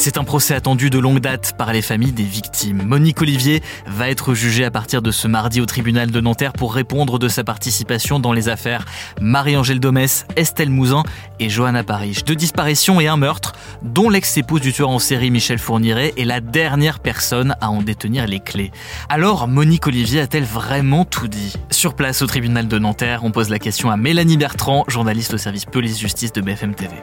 C'est un procès attendu de longue date par les familles des victimes. Monique Olivier va être jugée à partir de ce mardi au tribunal de Nanterre pour répondre de sa participation dans les affaires Marie-Angèle Domès, Estelle Mouzin et Johanna Parish. Deux disparitions et un meurtre, dont l'ex-épouse du tueur en série Michel Fourniret est la dernière personne à en détenir les clés. Alors, Monique Olivier a-t-elle vraiment tout dit? Sur place au tribunal de Nanterre, on pose la question à Mélanie Bertrand, journaliste au service police-justice de BFM TV.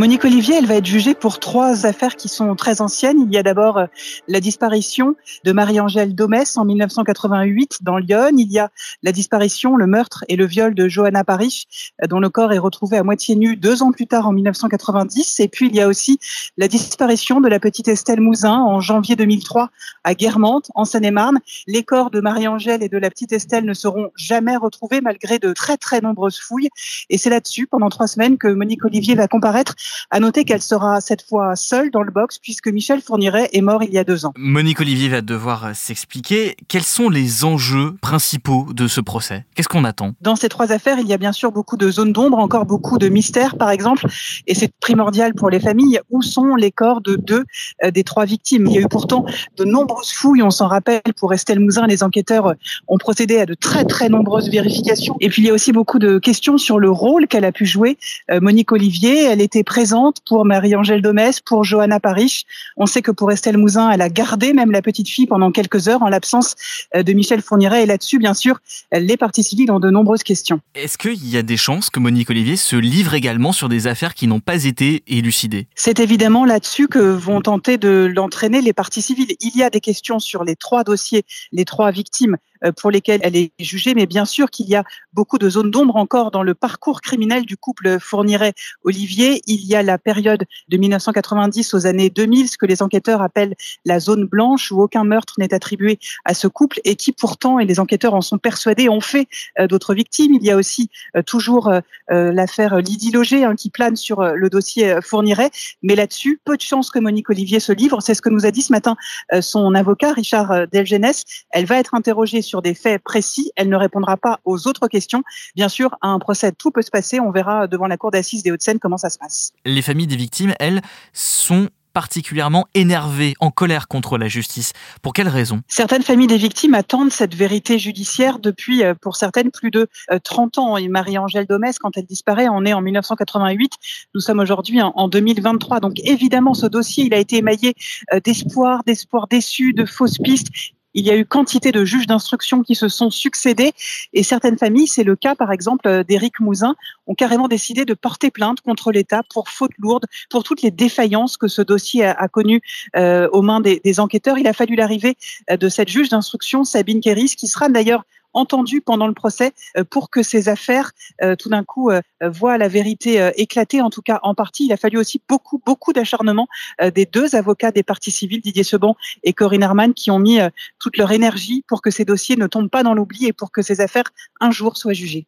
Monique Olivier, elle va être jugée pour trois affaires qui sont très anciennes. Il y a d'abord euh, la disparition de Marie-Angèle Domès en 1988 dans Lyon. Il y a la disparition, le meurtre et le viol de Johanna Parich, euh, dont le corps est retrouvé à moitié nu deux ans plus tard en 1990. Et puis il y a aussi la disparition de la petite Estelle Mouzin en janvier 2003 à Guermantes, en Seine-et-Marne. Les corps de Marie-Angèle et de la petite Estelle ne seront jamais retrouvés malgré de très très nombreuses fouilles. Et c'est là-dessus, pendant trois semaines, que Monique Olivier va comparaître à noter qu'elle sera cette fois seule dans le box puisque Michel Fourniret est mort il y a deux ans. Monique Olivier va devoir s'expliquer. Quels sont les enjeux principaux de ce procès? Qu'est-ce qu'on attend? Dans ces trois affaires, il y a bien sûr beaucoup de zones d'ombre, encore beaucoup de mystères par exemple, et c'est primordial pour les familles. Où sont les corps de deux euh, des trois victimes? Il y a eu pourtant de nombreuses fouilles, on s'en rappelle, pour Estelle Mouzin, les enquêteurs ont procédé à de très très nombreuses vérifications. Et puis il y a aussi beaucoup de questions sur le rôle qu'elle a pu jouer. Euh, Monique Olivier, elle était présente pour Marie-Angèle Domès, pour Johanna Parich. On sait que pour Estelle Mouzin, elle a gardé même la petite fille pendant quelques heures en l'absence euh, de Michel Fourniret. Et là-dessus, bien sûr, les parties civiles ont de nombreuses questions. Est-ce qu'il y a des chances que Monique Olivier se livre également sur des affaires qui n'ont pas été élucidées? C'est évidemment là-dessus que vont tenter de l'entraîner les parties civiles. Il y a des questions sur les trois dossiers, les trois victimes pour lesquelles elle est jugée, mais bien sûr qu'il y a beaucoup de zones d'ombre encore dans le parcours criminel du couple Fourniret-Olivier. Il y a la période de 1990 aux années 2000, ce que les enquêteurs appellent la zone blanche, où aucun meurtre n'est attribué à ce couple et qui pourtant, et les enquêteurs en sont persuadés, ont fait euh, d'autres victimes. Il y a aussi euh, toujours l'affaire Lydie Loger hein, qui plane sur le dossier Fourniret, mais là-dessus, peu de chances que Monique Olivier se livre. C'est ce que nous a dit ce matin son avocat, Richard Delgenès. Elle va être interrogée sur des faits précis. Elle ne répondra pas aux autres questions. Bien sûr, à un procès, tout peut se passer. On verra devant la cour d'assises des Hauts-de-Seine comment ça se passe. Les familles des victimes, elles, sont particulièrement énervées, en colère contre la justice. Pour quelles raisons Certaines familles des victimes attendent cette vérité judiciaire depuis, euh, pour certaines, plus de 30 euh, ans. Et Marie-Angèle Domès, quand elle disparaît, on est en 1988. Nous sommes aujourd'hui en 2023. Donc évidemment, ce dossier, il a été émaillé euh, d'espoir, d'espoir déçu, de fausses pistes. Il y a eu quantité de juges d'instruction qui se sont succédés et certaines familles, c'est le cas par exemple euh, d'Éric Mouzin, ont carrément décidé de porter plainte contre l'État pour faute lourde, pour toutes les défaillances que ce dossier a, connues euh, aux mains des, des, enquêteurs. Il a fallu l'arrivée euh, de cette juge d'instruction, Sabine Kéris, qui sera d'ailleurs entendu pendant le procès euh, pour que ces affaires, euh, tout d'un coup, euh, voient la vérité éclater, en tout cas en partie. Il a fallu aussi beaucoup, beaucoup d'acharnement des deux avocats des parties civiles, Didier Seban et Corinne Herman, qui ont mis toute leur énergie pour que ces dossiers ne tombent pas dans l'oubli et pour que ces affaires, un jour, soient jugées.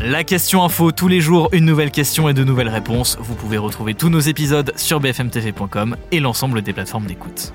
La question info, tous les jours, une nouvelle question et de nouvelles réponses. Vous pouvez retrouver tous nos épisodes sur bfmtv.com et l'ensemble des plateformes d'écoute.